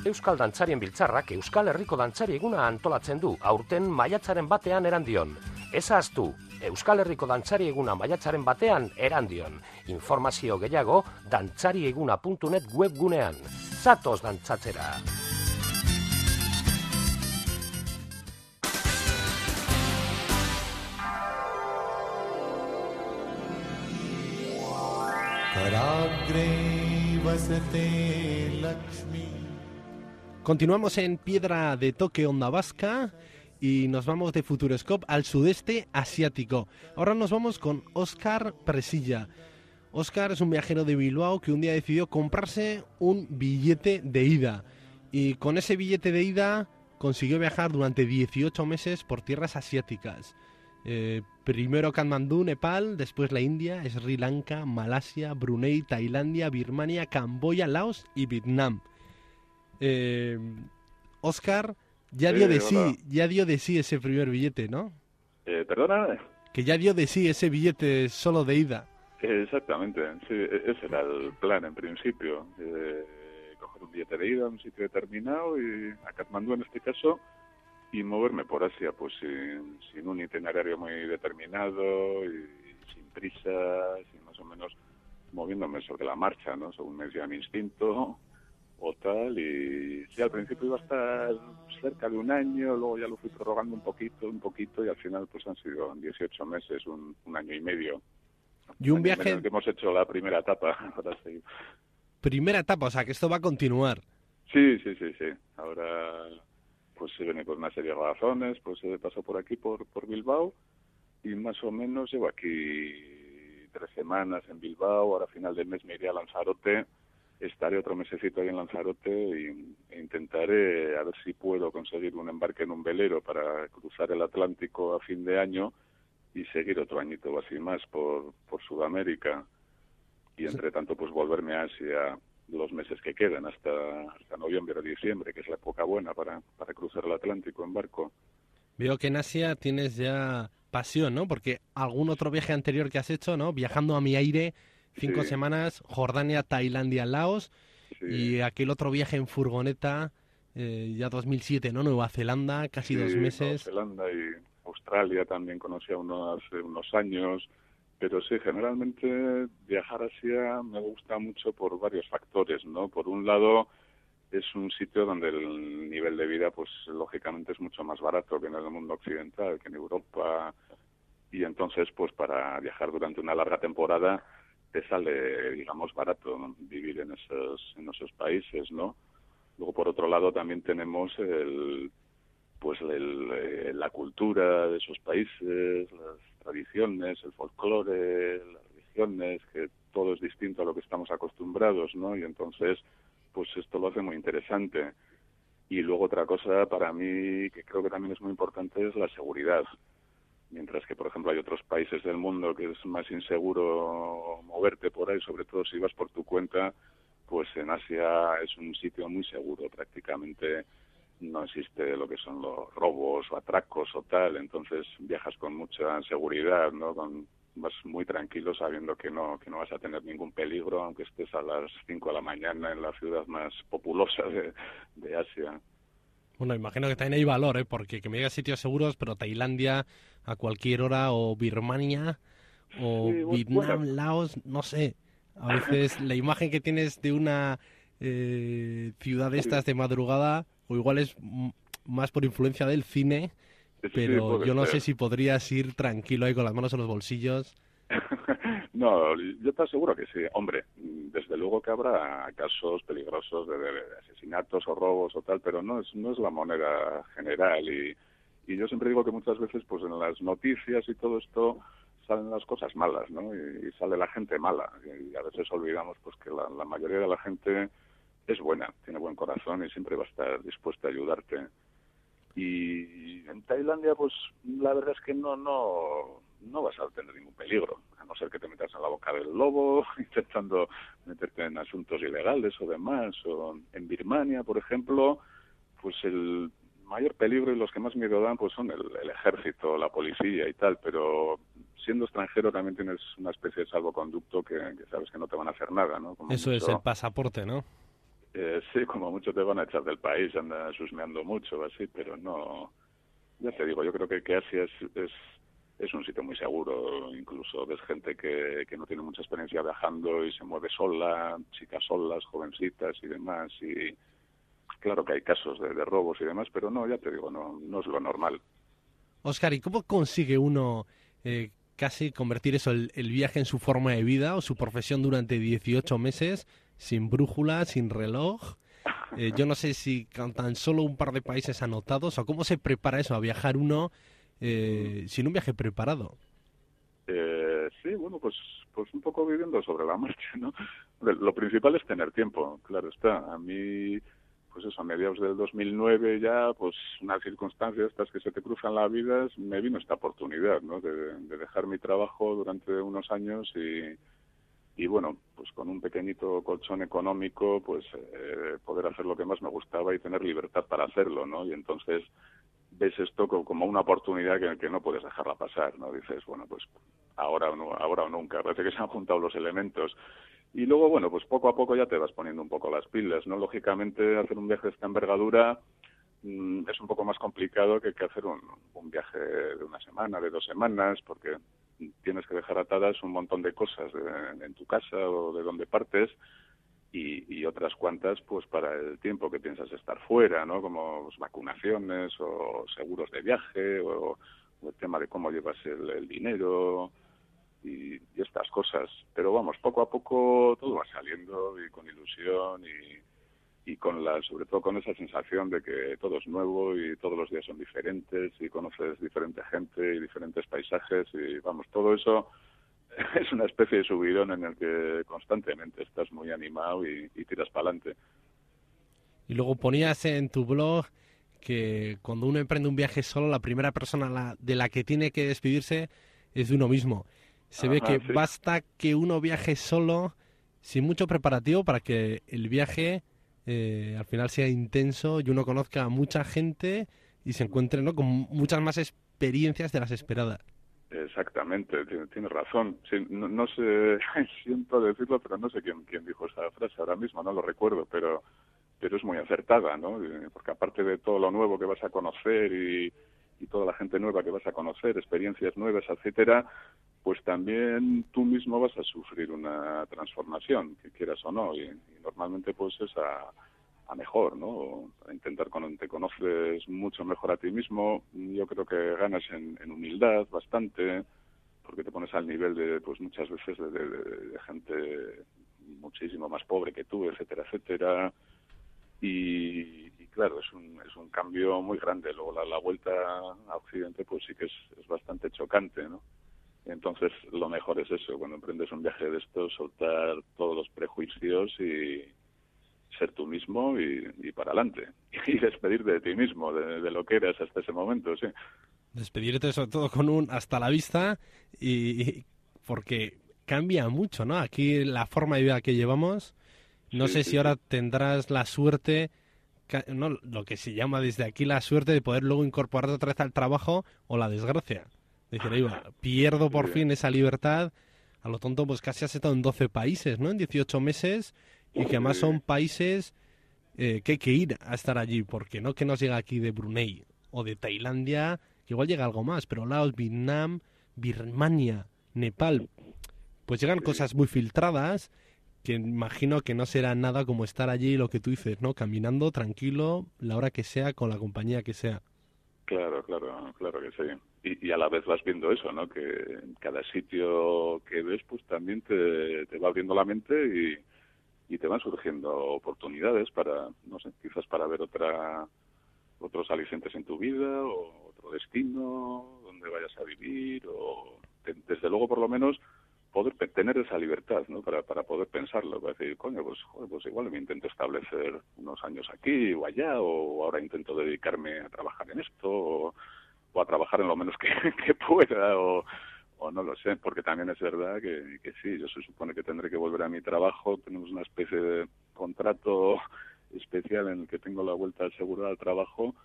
Speaker 4: Euskal Dantzarien Biltzarrak Euskal Herriko Dantzari eguna antolatzen du, aurten maiatzaren batean erandion. Ez ahaztu, Euskal Herriko Dantzari eguna maiatzaren batean erandion. Informazio gehiago dantzarieguna.net webgunean. Zatoz dantzatzera!
Speaker 2: Continuamos en Piedra de Toque Onda Vasca y nos vamos de Futuroscope al sudeste asiático. Ahora nos vamos con Oscar Presilla. Oscar es un viajero de Bilbao que un día decidió comprarse un billete de ida. Y con ese billete de ida consiguió viajar durante 18 meses por tierras asiáticas. Eh, primero Katmandú, Nepal, después la India, Sri Lanka, Malasia, Brunei, Tailandia, Birmania, Camboya, Laos y Vietnam. Eh, Oscar ya dio de
Speaker 6: hola.
Speaker 2: sí, ya dio de sí ese primer billete, ¿no?
Speaker 6: Eh, ¿Perdona?
Speaker 2: Que ya dio de sí ese billete solo de ida.
Speaker 6: Eh, Exactamente, sí, e- ese era el plan en principio. eh, coger un billete de ida a un sitio determinado y a Katmandú en este caso y moverme por Asia pues sin, sin un itinerario muy determinado y, sin prisa, sin más o menos moviéndome sobre la marcha, ¿no? Según me decía mi instinto o tal y sí, al principio iba a estar cerca de un año, luego ya lo fui prorrogando un poquito, un poquito y al final pues han sido 18 meses, un, un año y medio.
Speaker 2: Y un viaje-
Speaker 6: que hemos hecho la primera etapa.
Speaker 2: Primera etapa, o sea que esto va a continuar.
Speaker 6: sí, sí, sí, sí. Ahora pues se viene por una serie de razones, pues he pasado por aquí, por, por Bilbao, y más o menos llevo aquí tres semanas en Bilbao, ahora a final del mes me iré a Lanzarote, estaré otro mesecito ahí en Lanzarote y, e intentaré a ver si puedo conseguir un embarque en un velero para cruzar el Atlántico a fin de año y seguir otro añito o así más por, por Sudamérica y entre tanto pues volverme a Asia los meses que quedan hasta, hasta noviembre o diciembre, que es la época buena para, para cruzar el Atlántico en barco.
Speaker 2: Veo que en Asia tienes ya pasión, ¿no? Porque algún otro viaje anterior que has hecho, ¿no? Viajando a mi aire, cinco
Speaker 6: Sí.
Speaker 2: semanas, Jordania, Tailandia, Laos. Y aquel otro viaje en furgoneta, eh, ya 2007, ¿no? Nueva Zelanda, casi dos meses.
Speaker 6: Nueva Zelanda y Australia también conocí a uno hace unos años. Pero sí, generalmente viajar a Asia me gusta mucho por varios factores, ¿no? Por un lado, es un sitio donde el nivel de vida, pues lógicamente es mucho más barato que en el mundo occidental, que en Europa. Y entonces, pues para viajar durante una larga temporada, te sale, digamos, barato vivir en esos, en esos países, ¿no? Luego, por otro lado, también tenemos el, pues el, eh, la cultura de esos países, las tradiciones, el folclore, las religiones, que todo es distinto a lo que estamos acostumbrados, ¿no? Y entonces, pues esto lo hace muy interesante. Y luego otra cosa para mí que creo que también es muy importante es la seguridad. Mientras que, por ejemplo, hay otros países del mundo que es más inseguro moverte por ahí, sobre todo si vas por tu cuenta, pues en Asia es un sitio muy seguro, prácticamente no existe lo que son los robos o atracos o tal, entonces viajas con mucha seguridad, ¿no? Con, vas muy tranquilo sabiendo que no que no vas a tener ningún peligro aunque estés a las 5 de la mañana en la ciudad más populosa de, Asia.
Speaker 2: Bueno, imagino que también hay valor, ¿eh? porque que me digas sitios seguros, pero Tailandia a cualquier hora o Birmania o Vietnam, Laos, no sé. A veces la imagen que tienes de una eh, ciudad de estas de madrugada, o igual es más por influencia del cine, pero yo no sé si podrías ir tranquilo ahí con las manos en los bolsillos.
Speaker 6: no, yo te aseguro que sí. Hombre, desde luego que habrá casos peligrosos de, asesinatos o robos o tal, pero no es, no es la moneda general. Y, y yo siempre digo que muchas veces, pues en las noticias y todo esto salen las cosas malas, ¿no? Y, sale la gente mala. Y, a veces olvidamos, pues que la, la mayoría de la gente es buena, tiene buen corazón y siempre va a estar dispuesta a ayudarte. Y en Tailandia, pues la verdad es que no, no, no vas a tener ningún peligro, a no ser que te metas en la boca del lobo intentando meterte en asuntos ilegales o demás. O en Birmania, por ejemplo, pues el mayor peligro y los que más miedo dan pues son el, ejército, la policía y tal, pero siendo extranjero también tienes una especie de salvoconducto que, sabes que no te van a hacer nada, ¿no?
Speaker 2: Eso es el pasaporte, ¿no?
Speaker 6: Eh, sí, como mucho te van a echar del país, anda susmeando mucho, así, pero no. Ya te digo, yo creo que, que Asia es, es, es un sitio muy seguro. Incluso ves gente que, que no tiene mucha experiencia viajando y se mueve sola, chicas solas, jovencitas y demás. Y claro que hay casos de, robos y demás, pero no, ya te digo, no, no es lo normal.
Speaker 2: Oscar, ¿y cómo consigue uno eh, casi convertir eso, el, el, viaje en su forma de vida o su profesión durante 18 meses? sin brújula, sin reloj. Eh, yo no sé si con tan solo un par de países anotados o cómo se prepara eso, a viajar uno eh, sin un viaje preparado.
Speaker 6: Eh, sí, bueno, pues, pues un poco viviendo sobre la marcha, ¿no? Lo principal es tener tiempo, claro está. A mí, pues eso, a mediados del 2009 ya, pues una circunstancia estas que se te cruzan la vida, me vino esta oportunidad, ¿no? De, de dejar mi trabajo durante unos años y, y bueno, pues con un pequeñito colchón económico, pues eh, poder hacer lo que más me gustaba y tener libertad para hacerlo, ¿no? Y entonces ves esto como una oportunidad que, que no puedes dejarla pasar, ¿no? Dices, bueno, pues ahora o, no, ahora o nunca, parece que se han juntado los elementos. Y luego, bueno, pues poco a poco ya te vas poniendo un poco las pilas, ¿no? Lógicamente, hacer un viaje de esta envergadura mm, es un poco más complicado que, que hacer un, un viaje de una semana, de dos semanas, porque tienes que dejar atadas un montón de cosas en tu casa o de donde partes y, otras cuantas pues para el tiempo que piensas estar fuera, ¿no? Como vacunaciones o seguros de viaje o, el tema de cómo llevas el, dinero y, y, estas cosas. Pero vamos, poco a poco todo va saliendo y con ilusión y, y con la, sobre todo con esa sensación de que todo es nuevo y todos los días son diferentes y conoces diferente gente y diferentes paisajes y vamos, todo eso es una especie de subidón en el que constantemente estás muy animado y, tiras para adelante.
Speaker 2: Y luego ponías en tu blog que cuando uno emprende un viaje solo, la primera persona de la que tiene que despedirse es de uno mismo. Se ve que basta que uno viaje solo sin mucho preparativo para que el viaje eh, al final sea intenso y uno conozca a mucha gente y se encuentre ¿no? con muchas más experiencias de las esperadas.
Speaker 6: Exactamente, tiene, razón. no, sé, siento decirlo, pero no sé quién, quién dijo esa frase ahora mismo, no lo recuerdo, pero, pero es muy acertada, ¿no? Porque aparte de todo lo nuevo que vas a conocer y, y toda la gente nueva que vas a conocer, experiencias nuevas, etcétera, pues también tú mismo vas a sufrir una transformación, que quieras o no, y, normalmente pues es a, a mejor, ¿no? A intentar cuando te conoces mucho mejor a ti mismo, yo creo que ganas en, humildad bastante, porque te pones al nivel de, pues muchas veces de, gente muchísimo más pobre que tú, etcétera, etcétera, y, claro, es un, es un cambio muy grande. Luego la, la vuelta a Occidente pues sí que es, es bastante chocante, ¿no? Entonces, lo mejor es eso, cuando emprendes un viaje de estos, soltar todos los prejuicios y ser tú mismo y, para adelante. Y despedirte de ti mismo, de, lo que eras hasta ese momento, sí.
Speaker 2: Despedirte sobre todo con un hasta la vista y, porque cambia mucho, ¿no? Aquí la forma de vida que llevamos, no sé si ahora tendrás la suerte no, lo que se llama desde aquí la suerte de poder luego incorporarte otra vez al trabajo o la desgracia. Decir, ahí pierdo por fin esa libertad. A lo tonto, pues casi has estado en 12 países, ¿no? En 18 meses. Y que además son países eh, que hay que ir a estar allí. Porque no que nos llega aquí de Brunei o de Tailandia, que igual llega algo más. Pero Laos, Vietnam, Birmania, Nepal. Pues llegan cosas muy filtradas que imagino que no será nada como estar allí, lo que tú dices, ¿no? Caminando tranquilo, la hora que sea, con la compañía que sea.
Speaker 6: Claro, claro, claro que sí. Y, a la vez vas viendo eso, ¿no? Que en cada sitio que ves, pues también te, va abriendo la mente y, y te van surgiendo oportunidades para, no sé, quizás para ver otra otros alicientes en tu vida o otro destino donde vayas a vivir o desde luego por lo menos poder tener esa libertad ¿no? para, para poder pensarlo, para decir, coño, pues, pues igual me intento establecer unos años aquí o allá, o ahora intento dedicarme a trabajar en esto, o, a trabajar en lo menos que, que pueda, o, o no lo sé, porque también es verdad que, que sí, yo se supone que tendré que volver a mi trabajo, tenemos una especie de contrato especial en el que tengo la vuelta asegurada al trabajo,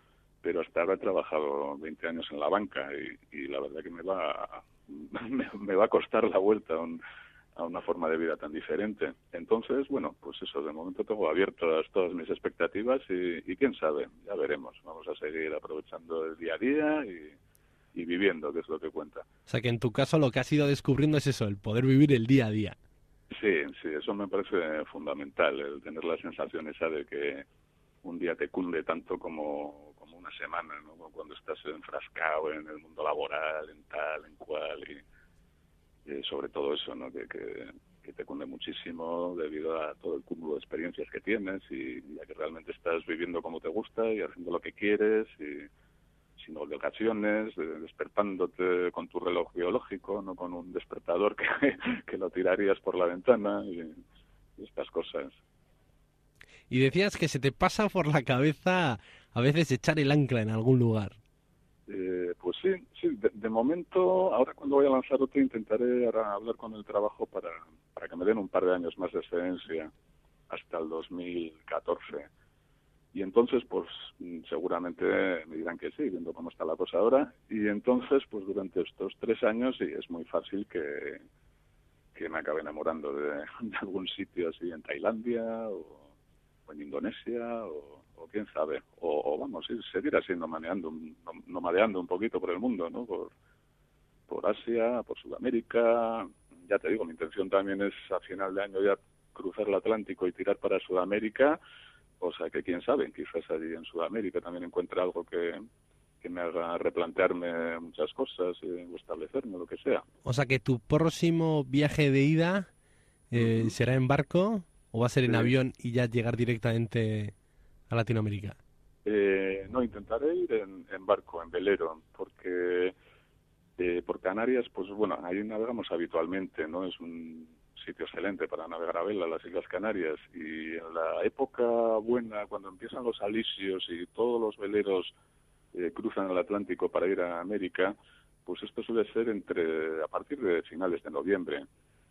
Speaker 6: pero hasta ahora he trabajado 20 años en la banca y, y la verdad que me va me, va a costar la vuelta a, una forma de vida tan diferente. Entonces, bueno, pues eso, de momento tengo abiertas todas mis expectativas y, quién sabe, ya veremos. Vamos a seguir aprovechando el día a día y, viviendo, que es lo que cuenta.
Speaker 2: O sea que en tu caso lo que has ido descubriendo es eso, el poder vivir el día a día.
Speaker 6: Sí, sí, eso me parece fundamental, el tener la sensación esa de que un día te cunde tanto como, una semana, ¿no? Cuando estás enfrascado en el mundo laboral, en tal, en cual, y, sobre todo eso, ¿no? Que, que, te cunde muchísimo debido a todo el cúmulo de experiencias que tienes y ya que realmente estás viviendo como te gusta y haciendo lo que quieres y sin obligaciones, despertándote con tu reloj biológico, no con un despertador que, que lo tirarías por la ventana y estas cosas.
Speaker 2: Y decías que se te pasa por la cabeza a veces echar el ancla en algún lugar.
Speaker 6: Eh, pues sí, sí. De, momento, ahora cuando voy a lanzar otro, intentaré hablar con el trabajo para, para que me den un par de años más de excedencia hasta el 2014. Y entonces, pues seguramente me dirán que sí, viendo cómo está la cosa ahora. Y entonces, pues durante estos tres años, sí, es muy fácil que, que me acabe enamorando de, algún sitio así en Tailandia o en Indonesia o o quién sabe, o, vamos, seguir así nomadeando, nomadeando un poquito por el mundo, ¿no? Por, por Asia, por Sudamérica. Ya te digo, mi intención también es a final de año ya cruzar el Atlántico y tirar para Sudamérica. O sea que quién sabe, quizás allí en Sudamérica también encuentre algo que, que me haga replantearme muchas cosas eh, o establecerme, lo que sea.
Speaker 2: O sea que tu próximo viaje de ida eh, será en barco o va a ser en avión y ya llegar directamente a Latinoamérica?
Speaker 6: Eh, no, intentaré ir en, barco, en velero, porque eh, por Canarias, pues bueno, ahí navegamos habitualmente, ¿no? Es un sitio excelente para navegar a vela, las Islas Canarias. Y en la época buena, cuando empiezan los alisios y todos los veleros eh, cruzan el Atlántico para ir a América, pues esto suele ser entre a partir de finales de noviembre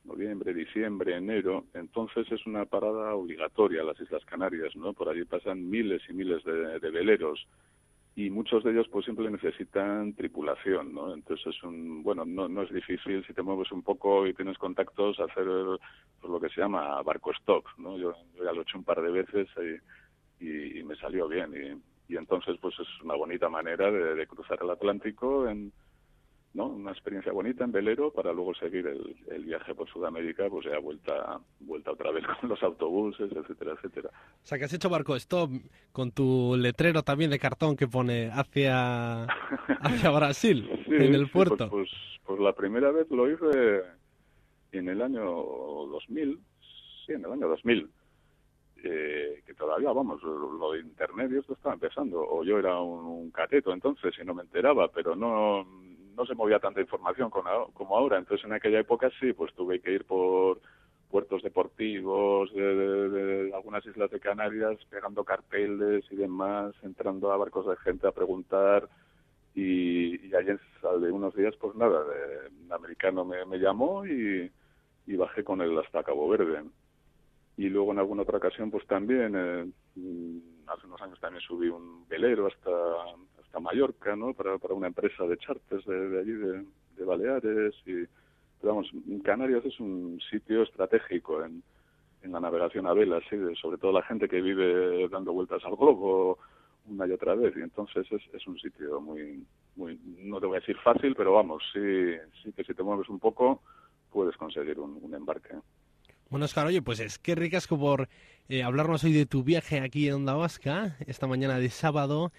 Speaker 6: noviembre, diciembre, enero, entonces es una parada obligatoria a las Islas Canarias, ¿no? Por allí pasan miles y miles de, veleros y muchos de ellos pues siempre necesitan tripulación, ¿no? Entonces es un, bueno, no, no es difícil si te mueves un poco y tienes contactos hacer pues, lo que se llama barco stop, ¿no? Yo, ya lo he hecho un par de veces y, me salió bien y, entonces pues es una bonita manera de cruzar el Atlántico en ¿no? Una experiencia bonita en velero para luego seguir el, viaje por Sudamérica, pues ya vuelta, vuelta otra vez con los autobuses, etcétera, etcétera.
Speaker 2: O sea, que has hecho barco stop con tu letrero también de cartón que pone hacia, hacia Brasil, en el pues, puerto.
Speaker 6: Pues, pues, la primera vez lo hice en el año 2000, sí, en el año 2000. Eh, que todavía, vamos, lo, de internet esto estaba empezando, o yo era un, un cateto entonces y no me enteraba, pero no, no se movía tanta información como ahora. Entonces, en aquella época sí, pues tuve que ir por puertos deportivos de, algunas islas de Canarias, pegando carteles y demás, entrando a barcos de gente a preguntar. Y, y allí de unos días, pues nada, un americano me, llamó y, bajé con él hasta Cabo Verde. Y luego en alguna otra ocasión, pues también, eh, hace unos años también subí un velero hasta, hasta Mallorca, ¿no? Para, para una empresa de charters de, allí, de, Baleares. Y, pero vamos, Canarias es un sitio estratégico en, en la navegación a vela, ¿sí? sobre todo la gente que vive dando vueltas al globo una y otra vez. Y entonces es, es un sitio muy, muy, no te voy a decir fácil, pero vamos, sí, sí que si te mueves un poco puedes conseguir un, embarque.
Speaker 2: Bueno, Oscar, oye, pues es que ricasco por eh, hablarnos hoy de tu viaje aquí en Onda Vasca, esta mañana de sábado.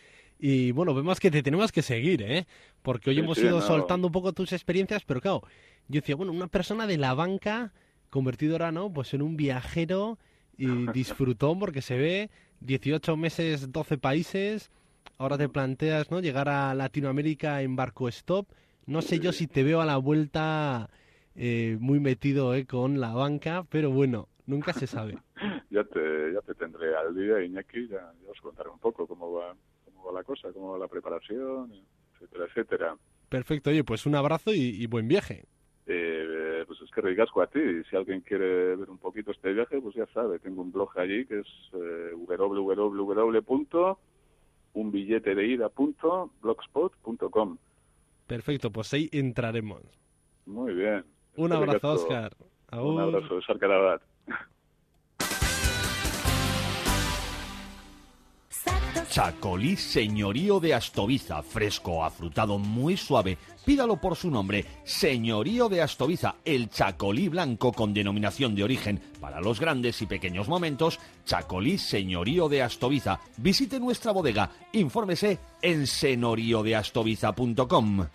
Speaker 2: Y bueno, vemos que te tenemos que seguir, ¿eh? Porque hoy hemos ido soltando un poco tus experiencias, pero claro, yo decía, bueno, una persona de la banca convertidora, ¿no? Pues en un viajero y disfrutó porque se ve 18 meses, 12 países. Ahora te planteas, ¿no? Llegar a Latinoamérica en barco stop. No sé yo si te veo a la vuelta eh, muy metido ¿eh? con la banca, pero bueno, nunca se sabe.
Speaker 6: ya te, ya te tendré al día, Iñaki, ya, ya os contaré un poco cómo va la cosa, como la preparación, etcétera, etcétera.
Speaker 2: Perfecto, oye, pues un abrazo y, buen viaje.
Speaker 6: Eh, pues es que ricasco a ti. Si alguien quiere ver un poquito este viaje, pues ya sabe, tengo un blog allí que es eh, www.unbilletedeida.blogspot.com.
Speaker 2: Perfecto, pues ahí entraremos.
Speaker 6: Muy bien.
Speaker 2: Un abrazo, Oscar.
Speaker 6: Un abrazo, Oscar Carabat.
Speaker 7: Chacolí Señorío de Astoviza, fresco, afrutado, muy suave. Pídalo por su nombre, Señorío de Astoviza, el Chacolí blanco con denominación de origen para los grandes y pequeños momentos, Chacolí Señorío de Astoviza. Visite nuestra bodega, infórmese en senoriodeastoviza.com.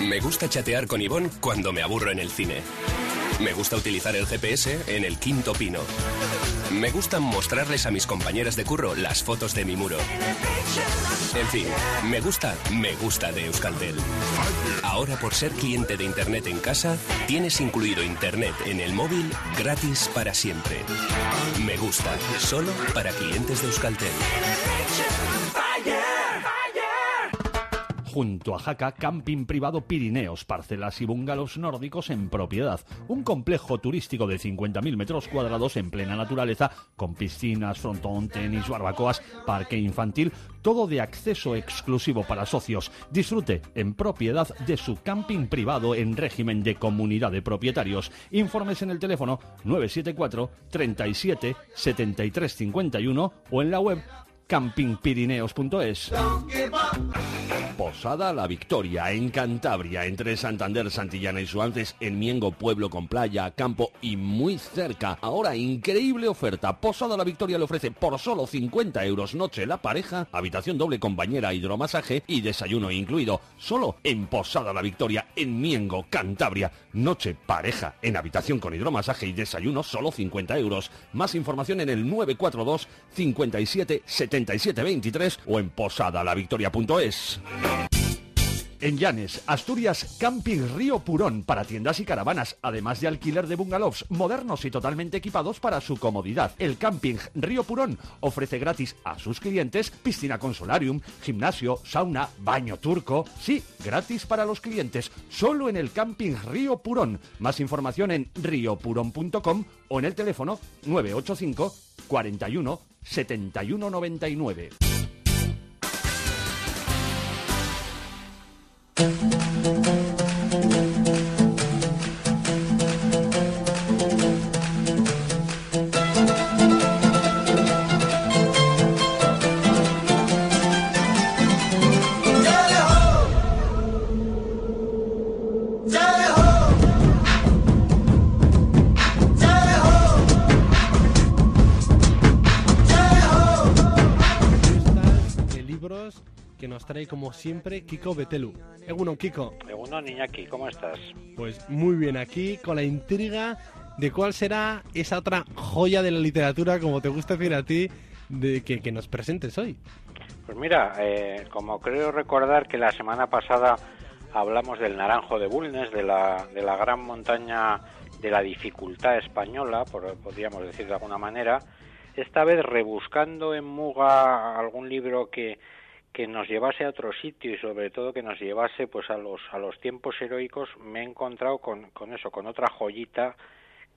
Speaker 8: Me gusta chatear con Ivonne cuando me aburro en el cine. Me gusta utilizar el GPS en el quinto pino. Me gusta mostrarles a mis compañeras de curro las fotos de mi muro. En fin, me gusta, me gusta de Euskaltel. Ahora por ser cliente de Internet en casa, tienes incluido Internet en el móvil gratis para siempre. Me gusta, solo para clientes de Euskaltel.
Speaker 7: Junto a Jaca, camping privado Pirineos, parcelas y bungalows nórdicos en propiedad. Un complejo turístico de 50.000 metros cuadrados en plena naturaleza, con piscinas, frontón, tenis, barbacoas, parque infantil, todo de acceso exclusivo para socios. Disfrute en propiedad de su camping privado en régimen de comunidad de propietarios. Informes en el teléfono 974 37 73 51 o en la web campingpirineos.es. Posada La Victoria, en Cantabria, entre Santander, Santillana y Suances, en Miengo, pueblo con playa, campo y muy cerca. Ahora, increíble oferta. Posada La Victoria le ofrece por solo 50 euros noche la pareja, habitación doble con bañera, hidromasaje y desayuno incluido. Solo en Posada La Victoria, en Miengo, Cantabria. Noche, pareja, en habitación con hidromasaje y desayuno, solo 50 euros. Más información en el 942 57 7723 o en posadalavictoria.es. En Llanes, Asturias, Camping Río Purón para tiendas y caravanas, además de alquiler de bungalows modernos y totalmente equipados para su comodidad. El Camping Río Purón ofrece gratis a sus clientes piscina con solarium, gimnasio, sauna, baño turco. Sí, gratis para los clientes, solo en el Camping Río Purón. Más información en riopurón.com o en el teléfono 985 41 7199.
Speaker 2: Nos trae como siempre Kiko Betelu. Egunon, Kiko.
Speaker 9: Egunon, Iñaki, ¿cómo estás?
Speaker 2: Pues muy bien, aquí con la intriga de cuál será esa otra joya de la literatura, como te gusta decir a ti, de que, que nos presentes hoy.
Speaker 9: Pues mira, eh, como creo recordar que la semana pasada hablamos del Naranjo de Bulnes, de la, de la gran montaña de la dificultad española, por, podríamos decir de alguna manera, esta vez rebuscando en Muga algún libro que, que nos llevase a otro sitio y sobre todo que nos llevase pues a los a los tiempos heroicos me he encontrado con, con eso con otra joyita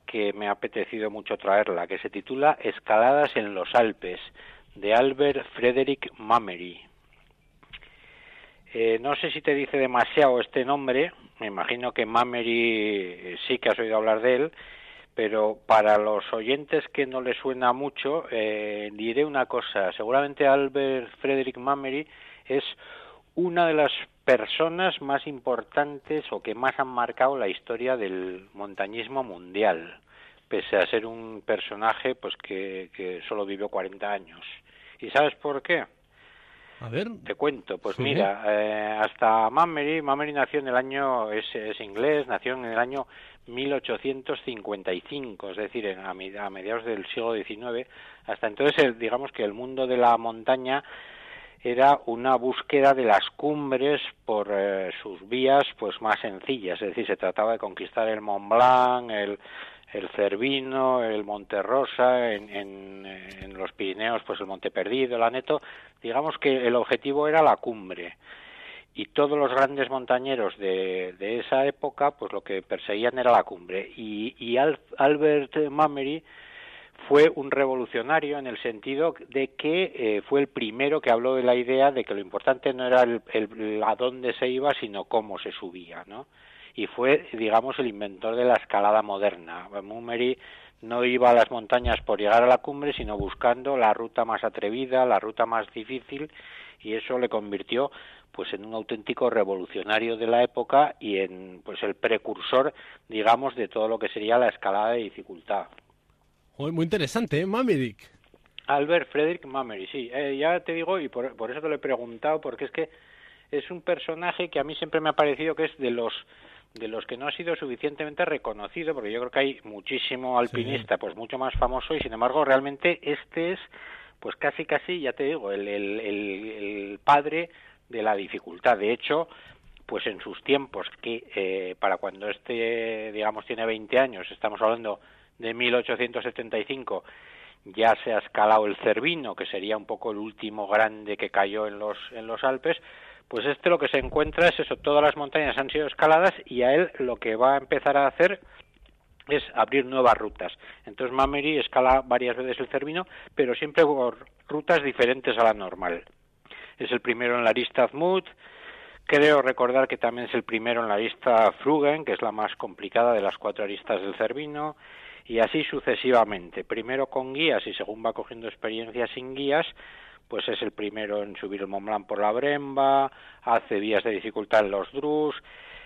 Speaker 9: que me ha apetecido mucho traerla que se titula Escaladas en los Alpes de Albert Frederick Mamery. Eh, no sé si te dice demasiado este nombre me imagino que Mamery eh, sí que has oído hablar de él pero para los oyentes que no les suena mucho, eh, diré una cosa. Seguramente Albert Frederick Mamery es una de las personas más importantes o que más han marcado la historia del montañismo mundial, pese a ser un personaje pues que, que solo vivió 40 años. ¿Y sabes por qué?
Speaker 2: A ver.
Speaker 9: Te cuento, pues
Speaker 2: Sí.
Speaker 9: mira, eh, hasta Mamery, Mamery nació en el año, es, es inglés, nació en el año 1855, es decir, en- a mediados del siglo XIX. Hasta entonces, el- digamos que el mundo de la montaña era una búsqueda de las cumbres por eh, sus vías pues más sencillas, es decir, se trataba de conquistar el Mont Blanc, el, el Cervino, el Monte Rosa, en, en, en los Pirineos pues el Monte Perdido, el Aneto, digamos que el objetivo era la cumbre. Y todos los grandes montañeros de, esa época pues lo que perseguían era la cumbre. Y, y Al- Albert Mamery fue un revolucionario en el sentido de que eh, fue el primero que habló de la idea de que lo importante no era el, el- a dónde se iba sino cómo se subía no y fue digamos el inventor de la escalada moderna Mamery no iba a las montañas por llegar a la cumbre sino buscando la ruta más atrevida la ruta más difícil y eso le convirtió pues en un auténtico revolucionario de la época y en pues el precursor digamos de todo lo que sería la escalada de dificultad
Speaker 2: muy interesante, ¿eh? Mamedic.
Speaker 9: Albert Frederick Mamery, sí, eh, ya te digo y por, por eso te lo he preguntado porque es que es un personaje que a mí siempre me ha parecido que es de los de los que no ha sido suficientemente reconocido porque yo creo que hay muchísimo alpinista pues mucho más famoso y sin embargo realmente este es pues casi casi ya te digo el, el, el, el padre de la dificultad. De hecho pues en sus tiempos que eh, para cuando este digamos tiene 20 años estamos hablando de 1875 ya se ha escalado el Cervino, que sería un poco el último grande que cayó en los, en los Alpes, pues este lo que se encuentra es eso, todas las montañas han sido escaladas y a él lo que va a empezar a hacer es abrir nuevas rutas. Entonces Mamery escala varias veces el Cervino, pero siempre por rutas diferentes a la normal. Es el primero en la lista Azmut, creo recordar que también es el primero en la lista Frugen, que es la más complicada de las cuatro aristas del Cervino, y así sucesivamente. Primero con guías y según va cogiendo experiencia sin guías, pues es el primero en subir el Mont Blanc por la Bremba, hace vías de dificultad en los Drus.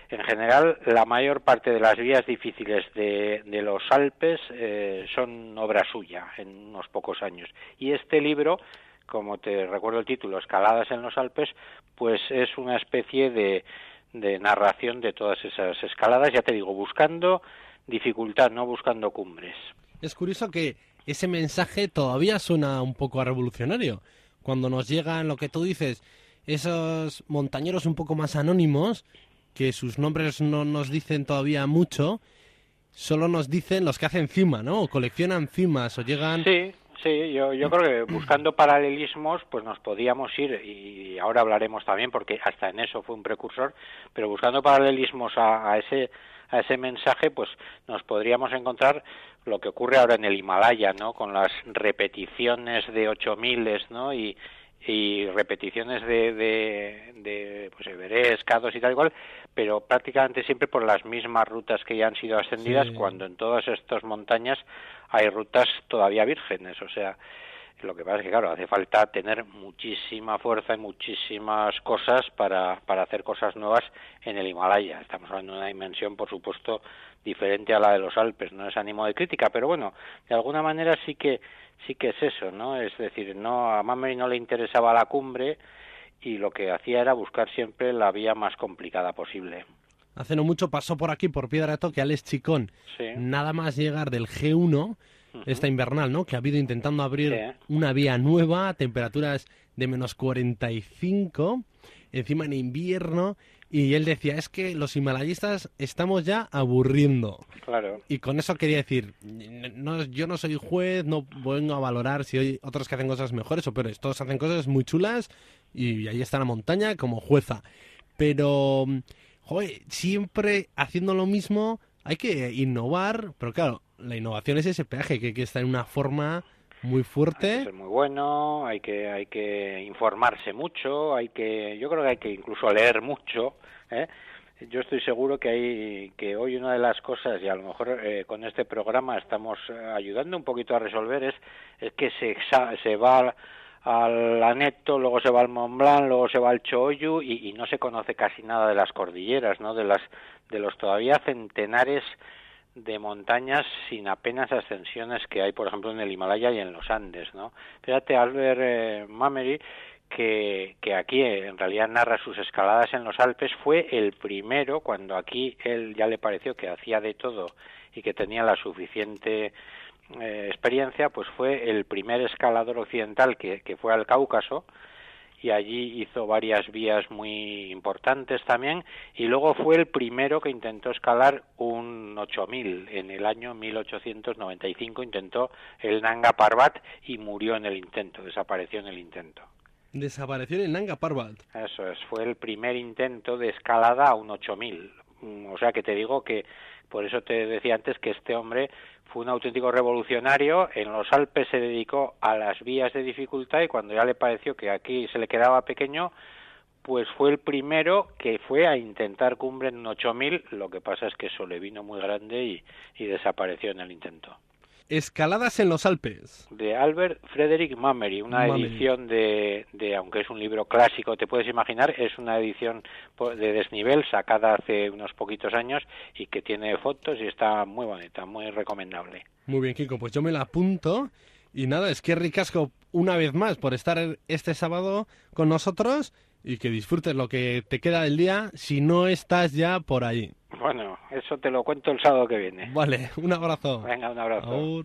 Speaker 9: En general, la mayor parte de las vías difíciles de, los Alpes eh, son obra suya en unos pocos años. Y este libro, como te recuerdo el título, Escaladas en los Alpes, pues es una especie de, de narración de todas esas escaladas, ya te digo, buscando dificultad, no buscando cumbres.
Speaker 2: Es curioso que ese mensaje todavía suena un poco a revolucionario. Cuando nos llegan lo que tú dices, esos montañeros un poco más anónimos, que sus nombres no nos dicen todavía mucho, solo nos dicen los que hacen cima, ¿no? O coleccionan cimas o llegan
Speaker 9: Sí, Sí, yo, yo creo que buscando paralelismos, pues nos podíamos ir, y ahora hablaremos también, porque hasta en eso fue un precursor, pero buscando paralelismos a, a ese a ese mensaje, pues nos podríamos encontrar lo que ocurre ahora en el Himalaya, ¿no? Con las repeticiones de ocho miles, ¿no? Y, y repeticiones de, de, de pues Everest, K2 y tal y cual, pero prácticamente siempre por las mismas rutas que ya han sido ascendidas, cuando en todas estas montañas hay rutas todavía vírgenes, o sea, lo que pasa es que, claro, hace falta tener muchísima fuerza y muchísimas cosas para, para hacer cosas nuevas en el Himalaya. Estamos hablando de una dimensión, por supuesto, diferente a la de los Alpes. No es ánimo de crítica, pero bueno, de alguna manera sí que sí que es eso, ¿no? Es decir, no a Mameri no le interesaba la cumbre y lo que hacía era buscar siempre la vía más complicada posible.
Speaker 2: Hace no mucho pasó por aquí, por Piedra de Toque, Alex Chicón.
Speaker 9: Sí.
Speaker 2: Nada más llegar del G1, esta invernal, ¿no? Que ha habido intentando abrir
Speaker 9: Sí.
Speaker 2: una vía nueva, temperaturas de menos 45, encima en invierno, y él decía, es que los himalayistas estamos ya aburriendo.
Speaker 9: Claro.
Speaker 2: Y con eso quería decir, no, yo no soy juez, no vengo a valorar si hay otros que hacen cosas mejores o peores. Todos hacen cosas muy chulas y ahí está la montaña como jueza. Pero, joder, siempre haciendo lo mismo hay que innovar, pero claro, la innovación es ese peaje que, que está en una forma muy fuerte.
Speaker 9: ser muy bueno, hay que hay que informarse mucho, hay que yo creo que hay que incluso leer mucho, ¿eh? Yo estoy seguro que hay que hoy una de las cosas y a lo mejor eh, con este programa estamos eh, ayudando un poquito a resolver es es que se se va al, al Aneto, luego se va al Mont Blanc, luego se va al Choyu y, y no se conoce casi nada de las cordilleras, ¿no? De las de los todavía centenares de montañas sin apenas ascensiones que hay, por ejemplo, en el Himalaya y en los Andes, ¿no? Fíjate, Albert eh, que, que aquí en realidad narra sus escaladas en los Alpes, fue el primero, cuando aquí él ya le pareció que hacía de todo y que tenía la suficiente eh, experiencia, pues fue el primer escalador occidental que, que fue al Cáucaso, y allí hizo varias vías muy importantes también y luego fue el primero que intentó escalar un 8000 en el año 1895 intentó el Nanga Parbat y murió en el intento desapareció en el intento.
Speaker 2: Desapareció en el Nanga Parbat.
Speaker 9: eso es fue el primer intento de escalada a un 8000 Mm, o sea que te digo que por eso te decía antes que este hombre fue un auténtico revolucionario. En los Alpes se dedicó a las vías de dificultad y cuando ya le pareció que aquí se le quedaba pequeño, pues fue el primero que fue a intentar cumbre en un 8000. Lo que pasa es que eso le vino muy grande y, y desapareció en el intento.
Speaker 2: Escaladas en los Alpes.
Speaker 9: De Albert Frederick Mamery, una
Speaker 2: Mamery.
Speaker 9: edición de, de, aunque es un libro clásico, te puedes imaginar, es una edición de desnivel sacada hace unos poquitos años y que tiene fotos y está muy bonita, muy recomendable.
Speaker 2: Muy bien, Kiko, pues yo me la apunto. Y nada, es que ricasco una vez más por estar este sábado con nosotros y que disfrutes lo que te queda del día si no estás ya por ahí.
Speaker 9: Bueno, eso te lo cuento el sábado que viene.
Speaker 2: Vale, un abrazo.
Speaker 9: Venga, un abrazo.